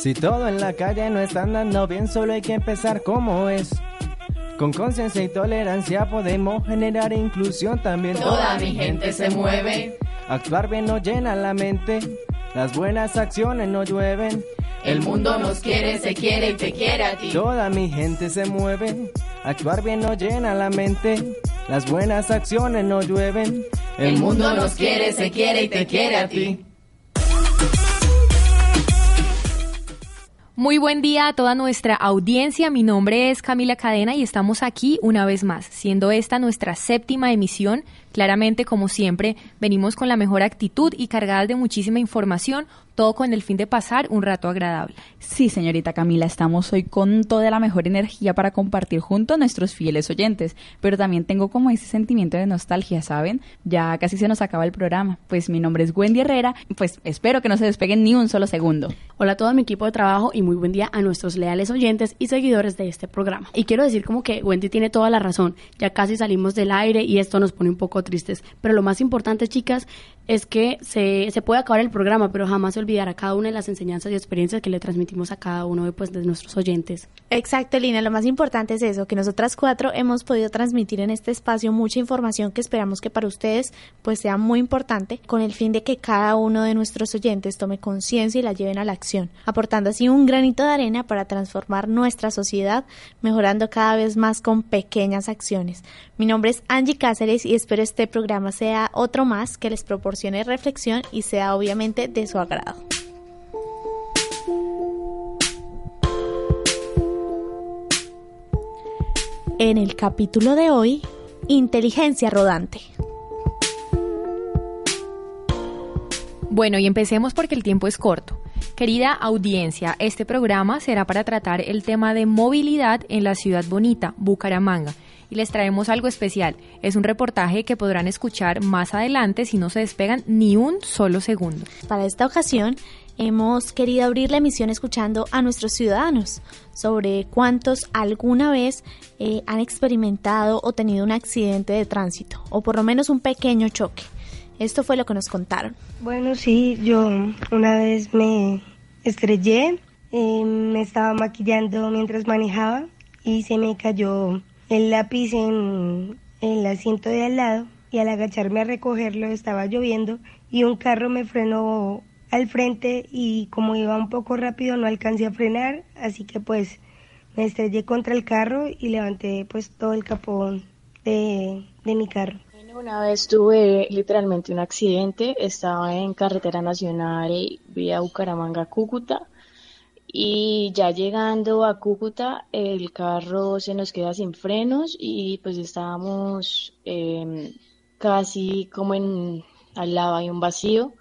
Si todo en la calle no está andando bien, solo hay que empezar como es. Con conciencia y tolerancia podemos generar inclusión también. Toda mi gente se mueve. Actuar bien nos llena la mente. Las buenas acciones no llueven. El mundo nos quiere, se quiere y te quiere a ti. Toda mi gente se mueve. Actuar bien nos llena la mente. Las buenas acciones no llueven. El mundo nos quiere, se quiere y te quiere a ti. Muy buen día a toda nuestra audiencia. Mi nombre es Camila Cadena y estamos aquí una vez más, siendo esta nuestra séptima emisión. Claramente, como siempre, venimos con la mejor actitud y cargadas de muchísima información, todo con el fin de pasar un rato agradable. Sí, señorita Camila, estamos hoy con toda la mejor energía para compartir junto a nuestros fieles oyentes, pero también tengo como ese sentimiento de nostalgia, ¿saben? Ya casi se nos acaba el programa. Pues mi nombre es Wendy Herrera, pues espero que no se despeguen ni un solo segundo. Hola a todo mi equipo de trabajo y muy buen día a nuestros leales oyentes y seguidores de este programa. Y quiero decir como que Wendy tiene toda la razón, ya casi salimos del aire y esto nos pone un poco tristes, pero lo más importante, chicas, es que se, se puede acabar el programa, pero jamás olvidar a cada una de las enseñanzas y experiencias que le transmitimos a cada uno de, pues, de nuestros oyentes. Exacto, Lina, lo más importante es eso, que nosotras cuatro hemos podido transmitir en este espacio mucha información que esperamos que para ustedes pues sea muy importante, con el fin de que cada uno de nuestros oyentes tome conciencia y la lleven a la acción, aportando así un granito de arena para transformar nuestra sociedad, mejorando cada vez más con pequeñas acciones. Mi nombre es Angie Cáceres y espero este programa sea otro más que les proporcione reflexión y sea obviamente de su agrado. En el capítulo de hoy, inteligencia rodante. Bueno, y empecemos porque el tiempo es corto. Querida audiencia, este programa será para tratar el tema de movilidad en la ciudad bonita, Bucaramanga. Y les traemos algo especial. Es un reportaje que podrán escuchar más adelante si no se despegan ni un solo segundo. Para esta ocasión, hemos querido abrir la emisión escuchando a nuestros ciudadanos sobre cuántos alguna vez eh, han experimentado o tenido un accidente de tránsito o por lo menos un pequeño choque. Esto fue lo que nos contaron. Bueno, sí, yo una vez me estrellé, eh, me estaba maquillando mientras manejaba y se me cayó el lápiz en el asiento de al lado y al agacharme a recogerlo estaba lloviendo y un carro me frenó al frente y como iba un poco rápido no alcancé a frenar, así que pues me estrellé contra el carro y levanté pues todo el capón de, de mi carro. Una vez tuve literalmente un accidente, estaba en carretera nacional vía Bucaramanga Cúcuta y ya llegando a Cúcuta el carro se nos queda sin frenos y pues estábamos eh, casi como en al lado hay un vacío.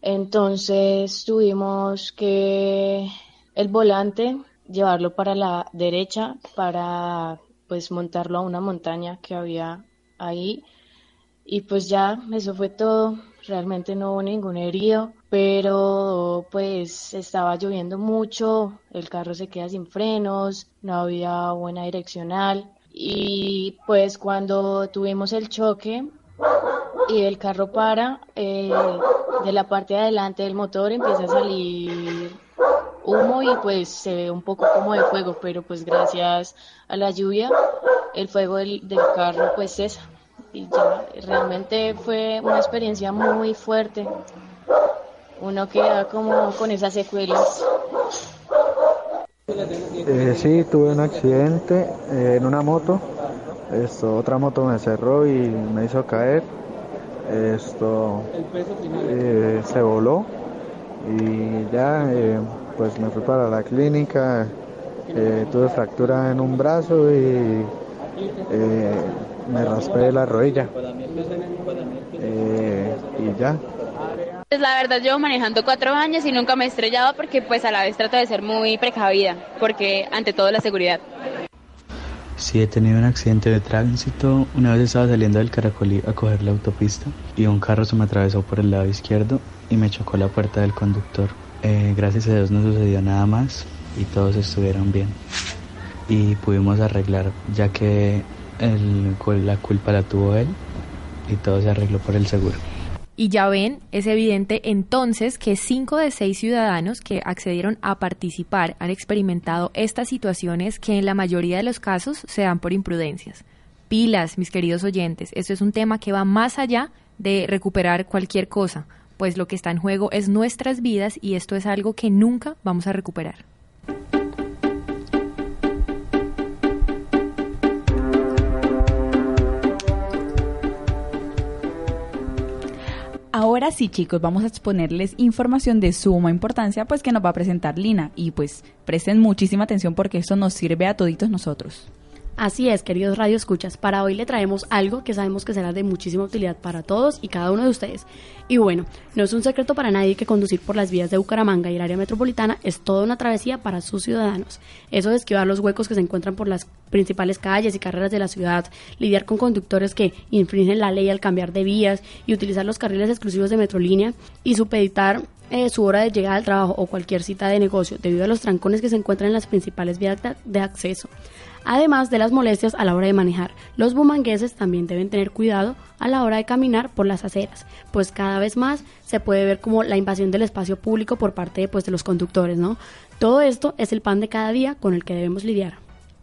Entonces tuvimos que el volante llevarlo para la derecha para pues montarlo a una montaña que había ahí. Y pues ya eso fue todo. Realmente no hubo ningún herido pero pues estaba lloviendo mucho el carro se queda sin frenos no había buena direccional y pues cuando tuvimos el choque y el carro para eh, de la parte de adelante del motor empieza a salir humo y pues se ve un poco como de fuego, pero pues gracias a la lluvia el fuego del, del carro pues cesa. Y ya realmente fue una experiencia muy fuerte. Uno queda como con esas secuelas. Eh, sí, tuve un accidente eh, en una moto. Esto, otra moto me cerró y me hizo caer esto eh, se voló y ya pues me fui para la clínica, tuve fractura en un brazo y me raspé la rodilla. Y ya. Pues la verdad llevo manejando cuatro años y nunca me he estrellado porque pues a la vez trato de ser muy precavida, porque ante todo la seguridad. Sí, he tenido un accidente de tránsito. Una vez estaba saliendo del Caracolí a coger la autopista y un carro se me atravesó por el lado izquierdo y me chocó la puerta del conductor. Eh, gracias a Dios no sucedió nada más y todos estuvieron bien. Y pudimos arreglar ya que el, la culpa la tuvo él y todo se arregló por el seguro. Y ya ven, es evidente entonces que cinco de seis ciudadanos que accedieron a participar han experimentado estas situaciones que en la mayoría de los casos se dan por imprudencias. Pilas, mis queridos oyentes, esto es un tema que va más allá de recuperar cualquier cosa, pues lo que está en juego es nuestras vidas y esto es algo que nunca vamos a recuperar. Ahora sí, chicos, vamos a exponerles información de suma importancia, pues que nos va a presentar Lina. Y pues presten muchísima atención porque eso nos sirve a toditos nosotros. Así es, queridos Radio Escuchas, para hoy le traemos algo que sabemos que será de muchísima utilidad para todos y cada uno de ustedes. Y bueno, no es un secreto para nadie que conducir por las vías de Bucaramanga y el área metropolitana es toda una travesía para sus ciudadanos. Eso de esquivar los huecos que se encuentran por las principales calles y carreras de la ciudad, lidiar con conductores que infringen la ley al cambiar de vías y utilizar los carriles exclusivos de Metrolínea y supeditar eh, su hora de llegada al trabajo o cualquier cita de negocio debido a los trancones que se encuentran en las principales vías de acceso además de las molestias a la hora de manejar. Los bumangueses también deben tener cuidado a la hora de caminar por las aceras, pues cada vez más se puede ver como la invasión del espacio público por parte pues, de los conductores, ¿no? Todo esto es el pan de cada día con el que debemos lidiar.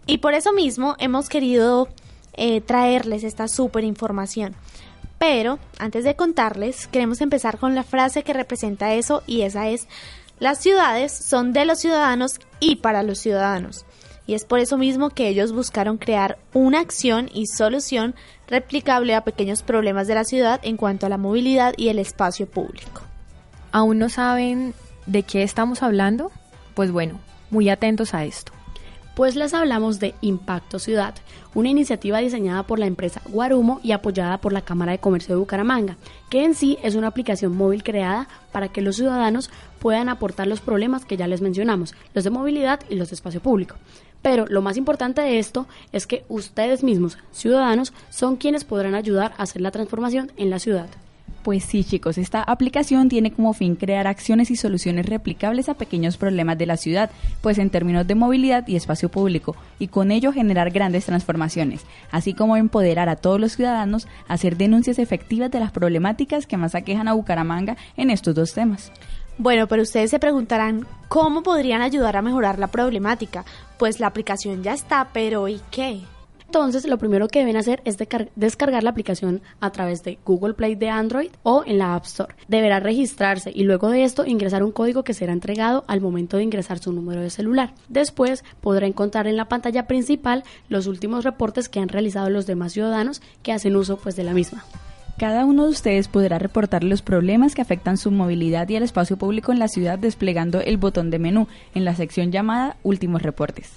Y por eso mismo hemos querido eh, traerles esta súper información. Pero antes de contarles, queremos empezar con la frase que representa eso y esa es, las ciudades son de los ciudadanos y para los ciudadanos y es por eso mismo que ellos buscaron crear una acción y solución replicable a pequeños problemas de la ciudad en cuanto a la movilidad y el espacio público. ¿Aún no saben de qué estamos hablando? Pues bueno, muy atentos a esto. Pues les hablamos de Impacto Ciudad, una iniciativa diseñada por la empresa Guarumo y apoyada por la Cámara de Comercio de Bucaramanga, que en sí es una aplicación móvil creada para que los ciudadanos puedan aportar los problemas que ya les mencionamos, los de movilidad y los de espacio público. Pero lo más importante de esto es que ustedes mismos, ciudadanos, son quienes podrán ayudar a hacer la transformación en la ciudad. Pues sí, chicos, esta aplicación tiene como fin crear acciones y soluciones replicables a pequeños problemas de la ciudad, pues en términos de movilidad y espacio público, y con ello generar grandes transformaciones, así como empoderar a todos los ciudadanos a hacer denuncias efectivas de las problemáticas que más aquejan a Bucaramanga en estos dos temas. Bueno, pero ustedes se preguntarán cómo podrían ayudar a mejorar la problemática. Pues la aplicación ya está, pero ¿y qué? Entonces, lo primero que deben hacer es descargar la aplicación a través de Google Play de Android o en la App Store. Deberá registrarse y luego de esto ingresar un código que será entregado al momento de ingresar su número de celular. Después podrá encontrar en la pantalla principal los últimos reportes que han realizado los demás ciudadanos que hacen uso pues de la misma. Cada uno de ustedes podrá reportar los problemas que afectan su movilidad y el espacio público en la ciudad desplegando el botón de menú en la sección llamada Últimos reportes.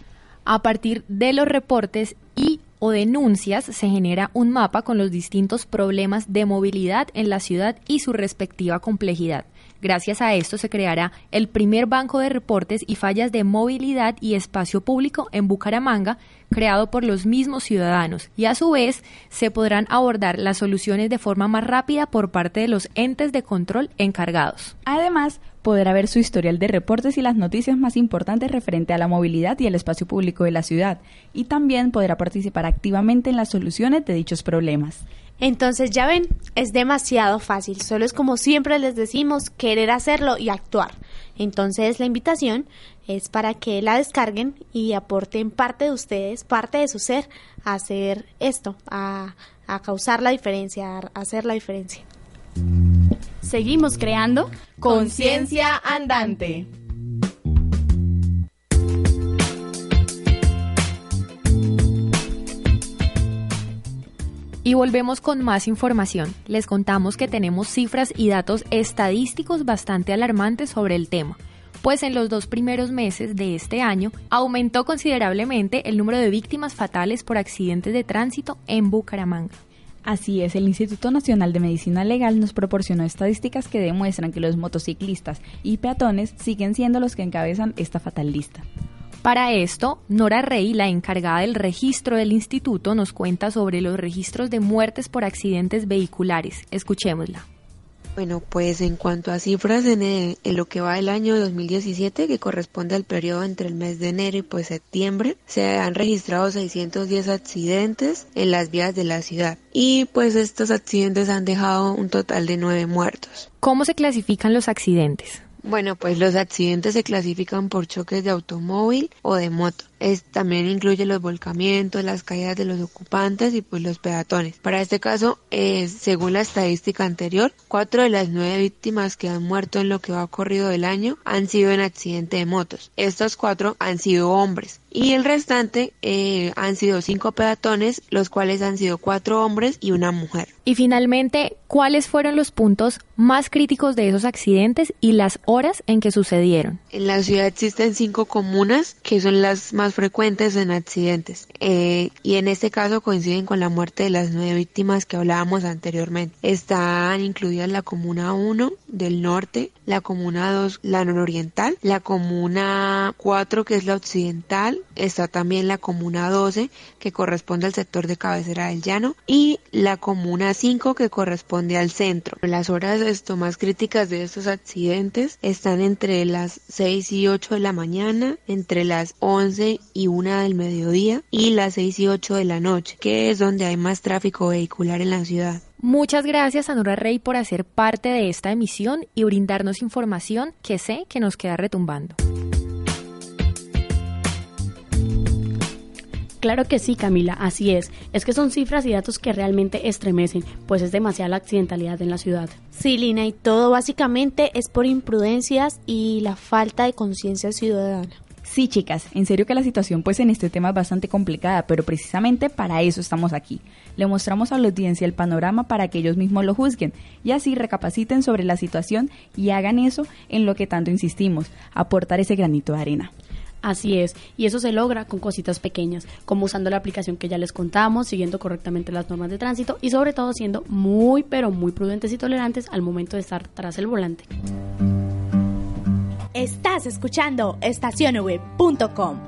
A partir de los reportes y o denuncias se genera un mapa con los distintos problemas de movilidad en la ciudad y su respectiva complejidad. Gracias a esto se creará el primer banco de reportes y fallas de movilidad y espacio público en Bucaramanga, creado por los mismos ciudadanos, y a su vez se podrán abordar las soluciones de forma más rápida por parte de los entes de control encargados. Además, podrá ver su historial de reportes y las noticias más importantes referente a la movilidad y el espacio público de la ciudad, y también podrá participar activamente en las soluciones de dichos problemas. Entonces ya ven, es demasiado fácil, solo es como siempre les decimos, querer hacerlo y actuar. Entonces la invitación es para que la descarguen y aporten parte de ustedes, parte de su ser, a hacer esto, a, a causar la diferencia, a hacer la diferencia. Seguimos creando conciencia andante. Y volvemos con más información. Les contamos que tenemos cifras y datos estadísticos bastante alarmantes sobre el tema. pues en los dos primeros meses de este año aumentó considerablemente el número de víctimas fatales por accidentes de tránsito en Bucaramanga. Así es, el Instituto Nacional de Medicina Legal nos proporcionó estadísticas que demuestran que los motociclistas y peatones siguen siendo los que encabezan esta fatal lista. Para esto, Nora Rey, la encargada del registro del instituto, nos cuenta sobre los registros de muertes por accidentes vehiculares. Escuchémosla. Bueno, pues en cuanto a cifras en, lo que va del año 2017, que corresponde al periodo entre el mes de enero y pues septiembre, se han registrado 610 accidentes en las vías de la ciudad y pues estos accidentes han dejado un total de nueve muertos. ¿Cómo se clasifican los accidentes? Bueno, pues los accidentes se clasifican por choques de automóvil o de moto también incluye los volcamientos, las caídas de los ocupantes y pues los peatones. Para este caso, eh, según la estadística anterior, cuatro de las nueve víctimas que han muerto en lo que va ocurrido del año han sido en accidente de motos. Estos cuatro han sido hombres y el restante eh, han sido cinco peatones, los cuales han sido cuatro hombres y una mujer. Y finalmente, ¿cuáles fueron los puntos más críticos de esos accidentes y las horas en que sucedieron? En la ciudad existen cinco comunas que son las más frecuentes en accidentes eh, y en este caso coinciden con la muerte de las nueve víctimas que hablábamos anteriormente. Están incluidas la comuna 1 del norte, la comuna 2 la nororiental, la comuna 4 que es la occidental, está también la comuna 12 que corresponde al sector de cabecera del llano y la comuna 5 que corresponde al centro. Las horas esto más críticas de estos accidentes están entre las 6 y 8 de la mañana, entre las 11 y 1 del mediodía y las 6 y 8 de la noche, que es donde hay más tráfico vehicular en la ciudad. Muchas gracias a Nora Rey por hacer parte de esta emisión y brindarnos información que sé que nos queda retumbando. Claro que sí, Camila, así es. Es que son cifras y datos que realmente estremecen, pues es demasiada la accidentalidad en la ciudad. Sí, Lina, y todo básicamente es por imprudencias y la falta de conciencia ciudadana. Sí, chicas, en serio que la situación pues en este tema es bastante complicada, pero precisamente para eso estamos aquí. Le mostramos a la audiencia el panorama para que ellos mismos lo juzguen y así recapaciten sobre la situación y hagan eso en lo que tanto insistimos, aportar ese granito de arena. Así es, y eso se logra con cositas pequeñas, como usando la aplicación que ya les contamos, siguiendo correctamente las normas de tránsito y sobre todo siendo muy pero muy prudentes y tolerantes al momento de estar tras el volante. Estás escuchando estacionweb.com.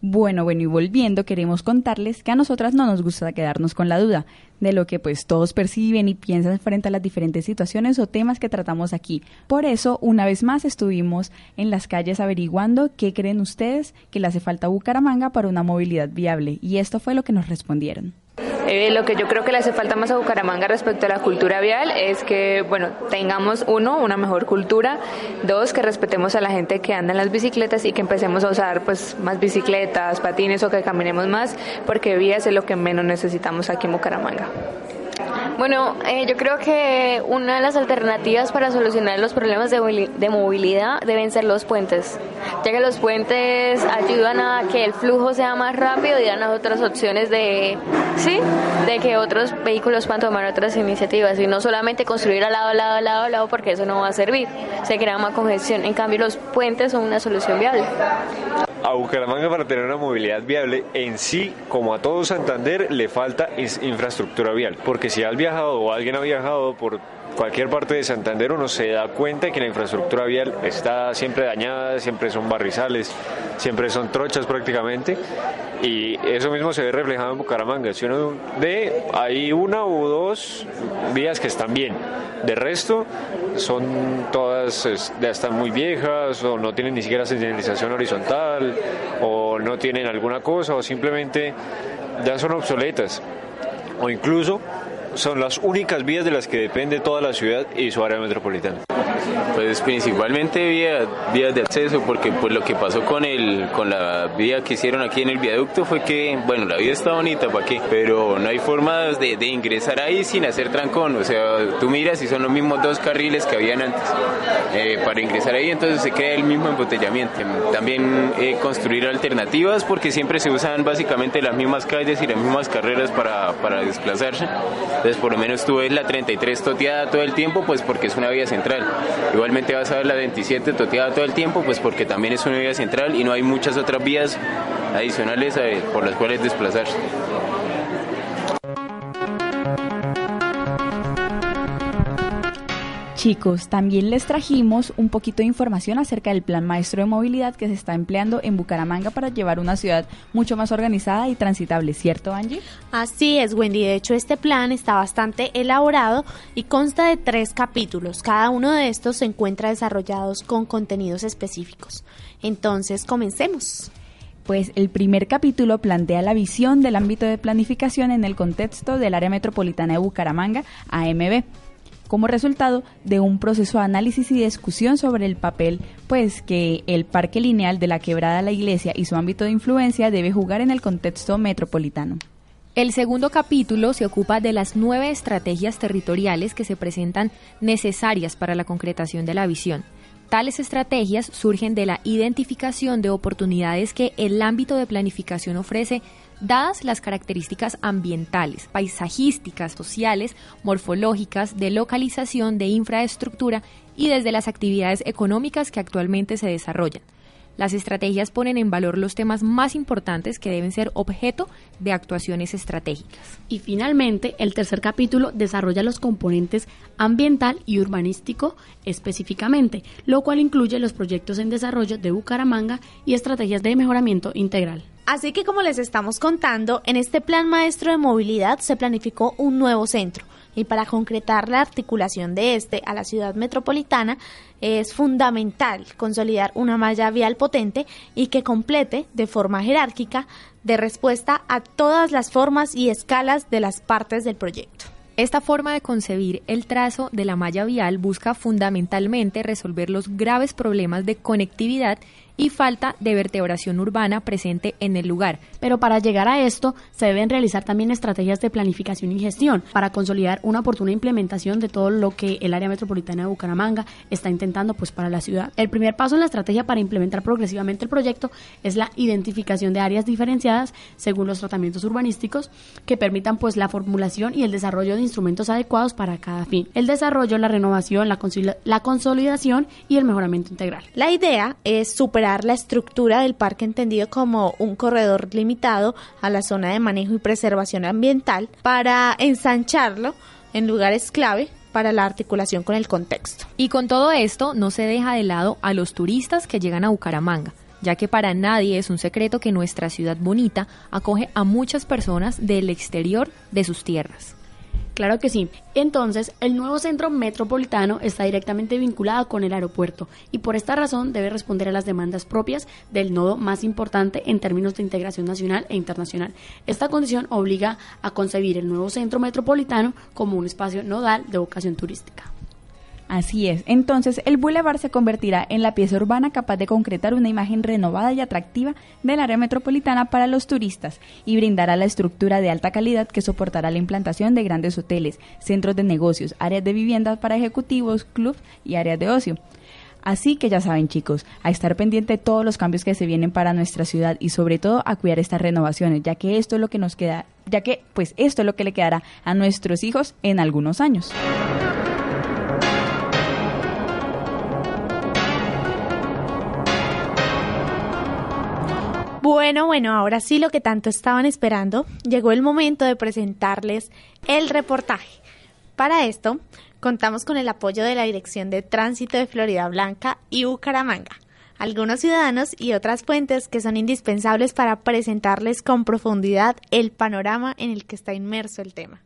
Bueno, bueno, y volviendo, queremos contarles que a nosotras no nos gusta quedarnos con la duda de lo que pues todos perciben y piensan frente a las diferentes situaciones o temas que tratamos aquí. Por eso, una vez más estuvimos en las calles averiguando qué creen ustedes que le hace falta a Bucaramanga para una movilidad viable y esto fue lo que nos respondieron. Eh, lo que yo creo que le hace falta más a Bucaramanga respecto a la cultura vial es que, bueno, tengamos uno, una mejor cultura, dos, que respetemos a la gente que anda en las bicicletas y que empecemos a usar pues más bicicletas, patines o que caminemos más, porque vías es lo que menos necesitamos aquí en Bucaramanga. Bueno, eh, yo creo que una de las alternativas para solucionar los problemas de, de, movilidad deben ser los puentes, ya que los puentes ayudan a que el flujo sea más rápido y dan otras opciones de, sí, de que otros vehículos puedan tomar otras iniciativas y no solamente construir al lado, al lado, al lado, al lado, porque eso no va a servir. Se crea más congestión. En cambio, los puentes son una solución viable a Bucaramanga para tener una movilidad viable en sí, como a todo Santander, le falta infraestructura vial. Porque si has viajado o alguien ha viajado por cualquier parte de Santander uno se da cuenta de que la infraestructura vial está siempre dañada, siempre son barrizales, siempre son trochas prácticamente y eso mismo se ve reflejado en Bucaramanga. Si uno ve, hay una o dos vías que están bien, de resto son todas, ya están muy viejas o no tienen ni siquiera señalización horizontal o no tienen alguna cosa o simplemente ya son obsoletas o incluso son las únicas vías de las que depende toda la ciudad y su área metropolitana. Pues principalmente vías, vías de acceso, porque pues lo que pasó con el con la vía que hicieron aquí en el viaducto fue que, bueno, la vía está bonita, ¿para qué? Pero no hay formas de, ingresar ahí sin hacer trancón, o sea, tú miras y son los mismos dos carriles que habían antes eh, para ingresar ahí, entonces se crea el mismo embotellamiento. También eh, construir alternativas, porque siempre se usan básicamente las mismas calles y las mismas carreras para, para desplazarse. Entonces, por lo menos tú ves la 33 toteada todo el tiempo, pues porque es una vía central Igualmente vas a ver la 27 toteada todo el tiempo, pues porque también es una vía central y no hay muchas otras vías adicionales eh, por las cuales desplazarse. Chicos, también les trajimos un poquito de información acerca del plan maestro de movilidad que se está empleando en Bucaramanga para llevar una ciudad mucho más organizada y transitable, ¿cierto Angie? Así es, Wendy. De hecho, este plan está bastante elaborado y consta de tres capítulos. Cada uno de estos se encuentra desarrollados con contenidos específicos. Entonces, comencemos. Pues el primer capítulo plantea la visión del ámbito de planificación en el contexto del área metropolitana de Bucaramanga, AMB como resultado de un proceso de análisis y discusión sobre el papel pues que el parque lineal de la quebrada la iglesia y su ámbito de influencia debe jugar en el contexto metropolitano. El segundo capítulo se ocupa de las nueve estrategias territoriales que se presentan necesarias para la concretación de la visión. Tales estrategias surgen de la identificación de oportunidades que el ámbito de planificación ofrece dadas las características ambientales, paisajísticas, sociales, morfológicas, de localización, de infraestructura y desde las actividades económicas que actualmente se desarrollan. Las estrategias ponen en valor los temas más importantes que deben ser objeto de actuaciones estratégicas. Y finalmente, el tercer capítulo desarrolla los componentes ambiental y urbanístico específicamente, lo cual incluye los proyectos en desarrollo de Bucaramanga y estrategias de mejoramiento integral. Así que como les estamos contando, en este plan maestro de movilidad se planificó un nuevo centro y para concretar la articulación de este a la ciudad metropolitana es fundamental consolidar una malla vial potente y que complete de forma jerárquica de respuesta a todas las formas y escalas de las partes del proyecto. Esta forma de concebir el trazo de la malla vial busca fundamentalmente resolver los graves problemas de conectividad y falta de vertebración urbana presente en el lugar. Pero para llegar a esto se deben realizar también estrategias de planificación y gestión para consolidar una oportuna implementación de todo lo que el área metropolitana de Bucaramanga está intentando pues para la ciudad. El primer paso en la estrategia para implementar progresivamente el proyecto es la identificación de áreas diferenciadas según los tratamientos urbanísticos que permitan pues la formulación y el desarrollo de instrumentos adecuados para cada fin. El desarrollo, la renovación, la, la consolidación y el mejoramiento integral. La idea es super la estructura del parque entendido como un corredor limitado a la zona de manejo y preservación ambiental para ensancharlo en lugares clave para la articulación con el contexto. Y con todo esto no se deja de lado a los turistas que llegan a Bucaramanga ya que para nadie es un secreto que nuestra ciudad bonita acoge a muchas personas del exterior de sus tierras. Claro que sí. Entonces, el nuevo centro metropolitano está directamente vinculado con el aeropuerto y por esta razón debe responder a las demandas propias del nodo más importante en términos de integración nacional e internacional. Esta condición obliga a concebir el nuevo centro metropolitano como un espacio nodal de vocación turística. Así es. Entonces, el Boulevard se convertirá en la pieza urbana capaz de concretar una imagen renovada y atractiva del área metropolitana para los turistas y brindará la estructura de alta calidad que soportará la implantación de grandes hoteles, centros de negocios, áreas de viviendas para ejecutivos, clubs y áreas de ocio. Así que ya saben chicos, a estar pendiente de todos los cambios que se vienen para nuestra ciudad y sobre todo a cuidar estas renovaciones, ya que esto es lo que nos queda, ya que pues esto es lo que le quedará a nuestros hijos en algunos años. Bueno, bueno, ahora sí lo que tanto estaban esperando, llegó el momento de presentarles el reportaje. Para esto, contamos con el apoyo de la Dirección de Tránsito de Florida Blanca y Bucaramanga, algunos ciudadanos y otras fuentes que son indispensables para presentarles con profundidad el panorama en el que está inmerso el tema.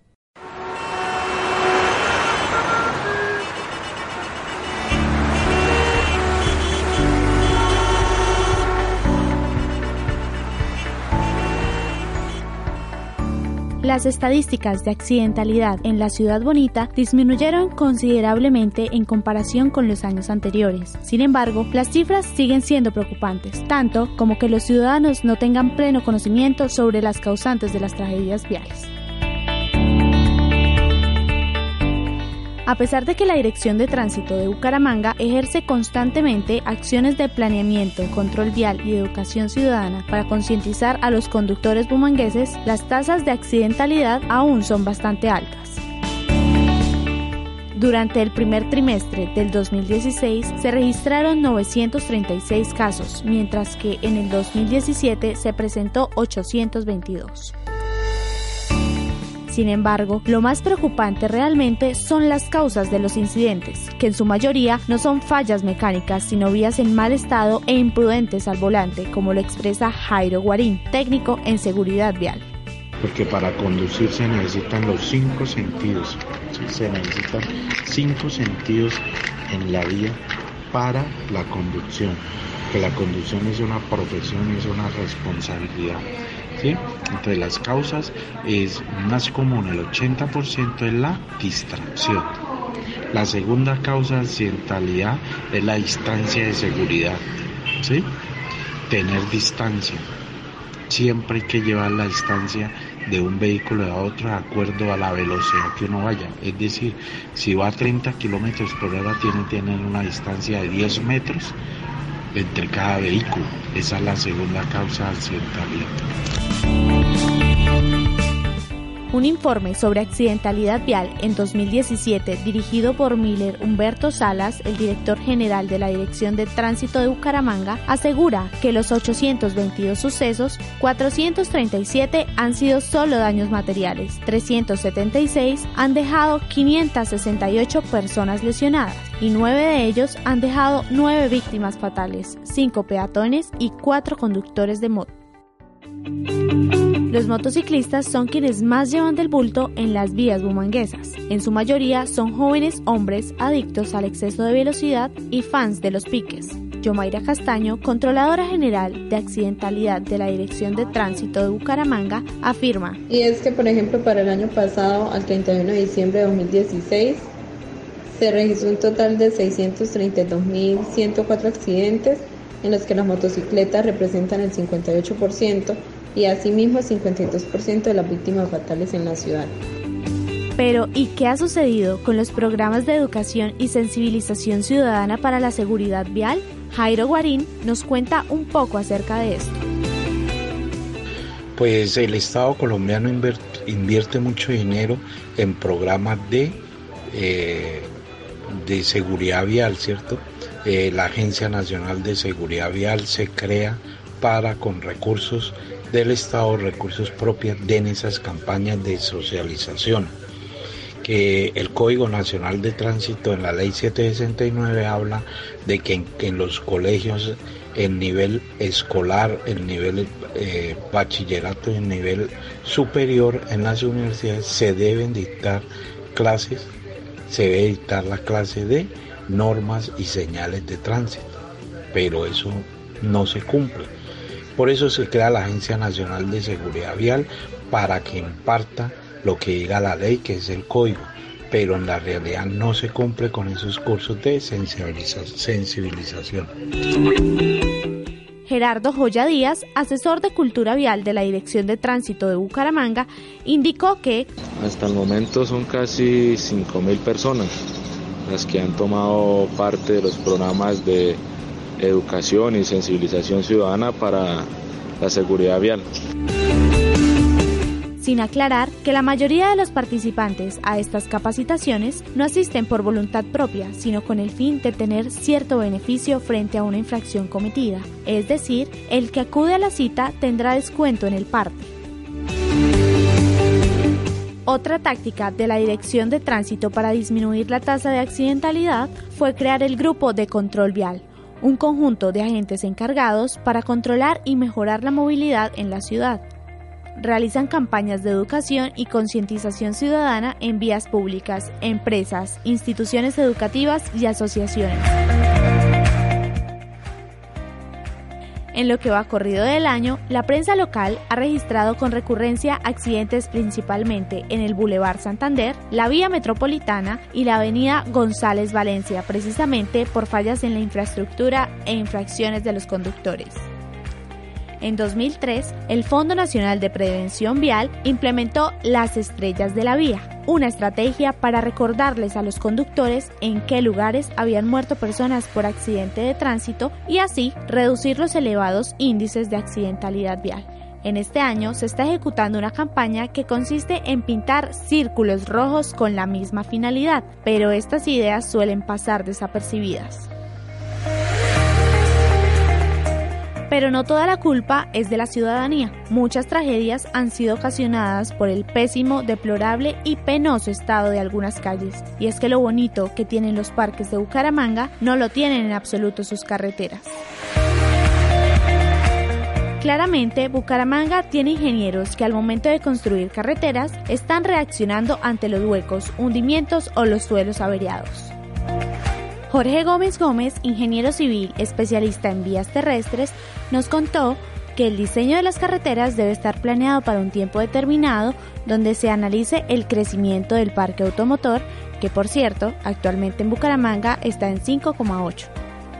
Las estadísticas de accidentalidad en la ciudad bonita disminuyeron considerablemente en comparación con los años anteriores. Sin embargo, las cifras siguen siendo preocupantes, tanto como que los ciudadanos no tengan pleno conocimiento sobre las causantes de las tragedias viales. A pesar de que la Dirección de Tránsito de Bucaramanga ejerce constantemente acciones de planeamiento, control vial y educación ciudadana para concientizar a los conductores bumangueses, las tasas de accidentalidad aún son bastante altas. Durante el primer trimestre del 2016 se registraron 936 casos, mientras que en el 2017 se presentó 822. Sin embargo, lo más preocupante realmente son las causas de los incidentes, que en su mayoría no son fallas mecánicas, sino vías en mal estado e imprudentes al volante, como lo expresa Jairo Guarín, técnico en seguridad vial. Porque para conducir se necesitan los cinco sentidos, se necesitan cinco sentidos en la vía para la conducción, que la conducción es una profesión, es una responsabilidad. Entre las causas es más común, el 80% es la distracción. La segunda causa accidentalidad es la distancia de seguridad. ¿sí? Tener distancia. Siempre hay que llevar la distancia de un vehículo a otro de acuerdo a la velocidad que uno vaya. Es decir, si va a 30 kilómetros por hora, tiene que tener una distancia de 10 metros entre cada vehículo. Esa es la segunda causa de accidentalidad. Un informe sobre accidentalidad vial en 2017 dirigido por Miller Humberto Salas, el director general de la Dirección de Tránsito de Bucaramanga, asegura que los 822 sucesos, 437 han sido solo daños materiales, 376 han dejado 568 personas lesionadas y 9 de ellos han dejado 9 víctimas fatales, 5 peatones y 4 conductores de moto. Los motociclistas son quienes más llevan del bulto en las vías bumanguesas. En su mayoría son jóvenes hombres adictos al exceso de velocidad y fans de los piques. Yomaira Castaño, controladora general de accidentalidad de la Dirección de Tránsito de Bucaramanga, afirma. Y es que, por ejemplo, para el año pasado, al 31 de diciembre de 2016, se registró un total de 632.104 accidentes en los que las motocicletas representan el 58% y asimismo 52% de las víctimas fatales en la ciudad. Pero, ¿y qué ha sucedido con los programas de educación y sensibilización ciudadana para la seguridad vial? Jairo Guarín nos cuenta un poco acerca de esto. Pues el Estado colombiano invierte mucho dinero en programas de, eh, de seguridad vial, ¿cierto? Eh, la Agencia Nacional de Seguridad Vial se crea para, con recursos del Estado recursos propios en esas campañas de socialización. Que el Código Nacional de Tránsito en la Ley 769 habla de que en, los colegios el nivel escolar, el nivel eh, bachillerato y el nivel superior en las universidades se deben dictar clases, se debe dictar la clase de normas y señales de tránsito, pero eso no se cumple. Por eso se crea la Agencia Nacional de Seguridad Vial para que imparta lo que diga la ley, que es el código, pero en la realidad no se cumple con esos cursos de sensibilización. Gerardo Joya Díaz, asesor de cultura vial de la Dirección de Tránsito de Bucaramanga, indicó que hasta el momento son casi 5.000 personas las que han tomado parte de los programas de educación y sensibilización ciudadana para la seguridad vial. Sin aclarar que la mayoría de los participantes a estas capacitaciones no asisten por voluntad propia, sino con el fin de tener cierto beneficio frente a una infracción cometida. Es decir, el que acude a la cita tendrá descuento en el parte. Otra táctica de la Dirección de Tránsito para disminuir la tasa de accidentalidad fue crear el Grupo de Control Vial, un conjunto de agentes encargados para controlar y mejorar la movilidad en la ciudad. Realizan campañas de educación y concientización ciudadana en vías públicas, empresas, instituciones educativas y asociaciones. En lo que va corrido del año, la prensa local ha registrado con recurrencia accidentes principalmente en el Boulevard Santander, la vía metropolitana y la avenida González Valencia, precisamente por fallas en la infraestructura e infracciones de los conductores. En 2003, el Fondo Nacional de Prevención Vial implementó las estrellas de la vía, una estrategia para recordarles a los conductores en qué lugares habían muerto personas por accidente de tránsito y así reducir los elevados índices de accidentalidad vial. En este año se está ejecutando una campaña que consiste en pintar círculos rojos con la misma finalidad, pero estas ideas suelen pasar desapercibidas. Pero no toda la culpa es de la ciudadanía. Muchas tragedias han sido ocasionadas por el pésimo, deplorable y penoso estado de algunas calles. Y es que lo bonito que tienen los parques de Bucaramanga no lo tienen en absoluto sus carreteras. Claramente, Bucaramanga tiene ingenieros que al momento de construir carreteras están reaccionando ante los huecos, hundimientos o los suelos averiados. Jorge Gómez Gómez, ingeniero civil especialista en vías terrestres, nos contó que el diseño de las carreteras debe estar planeado para un tiempo determinado donde se analice el crecimiento del parque automotor, que por cierto, actualmente en Bucaramanga está en 5,8.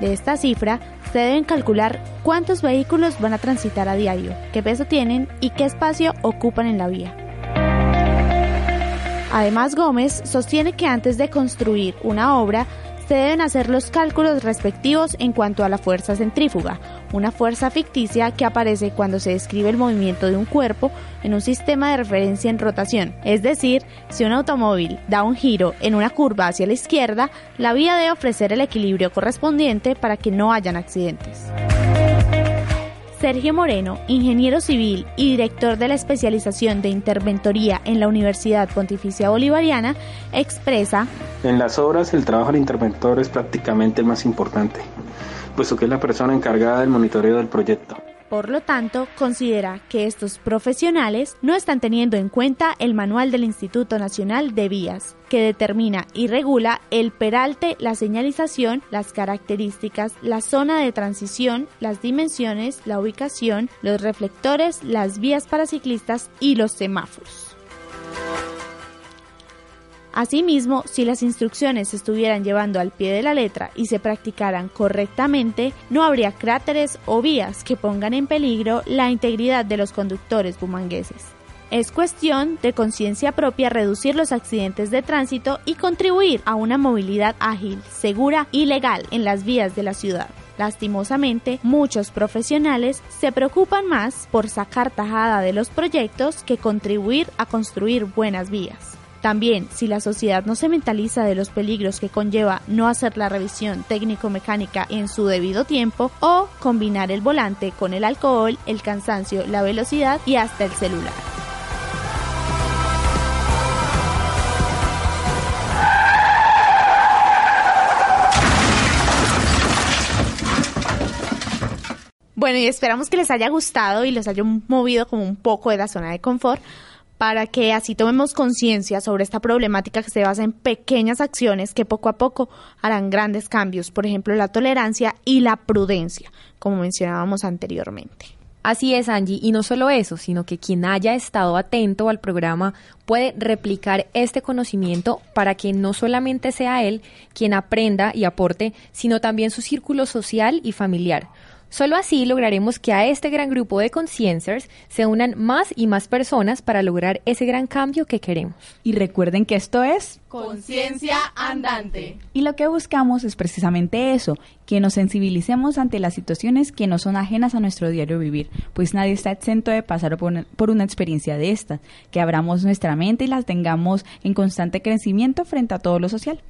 De esta cifra, se deben calcular cuántos vehículos van a transitar a diario, qué peso tienen y qué espacio ocupan en la vía. Además, Gómez sostiene que antes de construir una obra se deben hacer los cálculos respectivos en cuanto a la fuerza centrífuga, una fuerza ficticia que aparece cuando se describe el movimiento de un cuerpo en un sistema de referencia en rotación. Es decir, si un automóvil da un giro en una curva hacia la izquierda, la vía debe ofrecer el equilibrio correspondiente para que no hayan accidentes. Sergio Moreno, ingeniero civil y director de la especialización de interventoría en la Universidad Pontificia Bolivariana, expresa En las obras el trabajo del interventor es prácticamente el más importante, puesto que es la persona encargada del monitoreo del proyecto. Por lo tanto, considera que estos profesionales no están teniendo en cuenta el manual del Instituto Nacional de Vías, que determina y regula el peralte, la señalización, las características, la zona de transición, las dimensiones, la ubicación, los reflectores, las vías para ciclistas y los semáforos. Asimismo, si las instrucciones se estuvieran llevando al pie de la letra y se practicaran correctamente, no habría cráteres o vías que pongan en peligro la integridad de los conductores bumangueses. Es cuestión de conciencia propia reducir los accidentes de tránsito y contribuir a una movilidad ágil, segura y legal en las vías de la ciudad. Lastimosamente, muchos profesionales se preocupan más por sacar tajada de los proyectos que contribuir a construir buenas vías. También, si la sociedad no se mentaliza de los peligros que conlleva no hacer la revisión técnico-mecánica en su debido tiempo o combinar el volante con el alcohol, el cansancio, la velocidad y hasta el celular. Bueno, y esperamos que les haya gustado y les haya movido como un poco de la zona de confort para que así tomemos conciencia sobre esta problemática que se basa en pequeñas acciones que poco a poco harán grandes cambios, por ejemplo, la tolerancia y la prudencia, como mencionábamos anteriormente. Así es, Angie, y no solo eso, sino que quien haya estado atento al programa puede replicar este conocimiento para que no solamente sea él quien aprenda y aporte, sino también su círculo social y familiar Solo así lograremos que a este gran grupo de conciencers se unan más y más personas para lograr ese gran cambio que queremos. Y recuerden que esto es Conciencia Andante. Y lo que buscamos es precisamente eso, que nos sensibilicemos ante las situaciones que no son ajenas a nuestro diario vivir, pues nadie está exento de pasar por una, por una experiencia de esta, que abramos nuestra mente y las tengamos en constante crecimiento frente a todo lo social.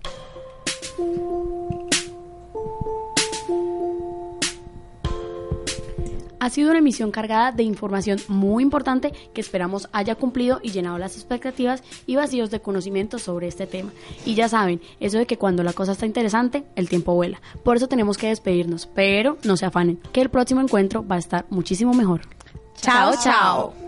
Ha sido una emisión cargada de información muy importante que esperamos haya cumplido y llenado las expectativas y vacíos de conocimiento sobre este tema. Y ya saben, eso de que cuando la cosa está interesante, el tiempo vuela. Por eso tenemos que despedirnos, pero no se afanen, que el próximo encuentro va a estar muchísimo mejor. Chao, chao.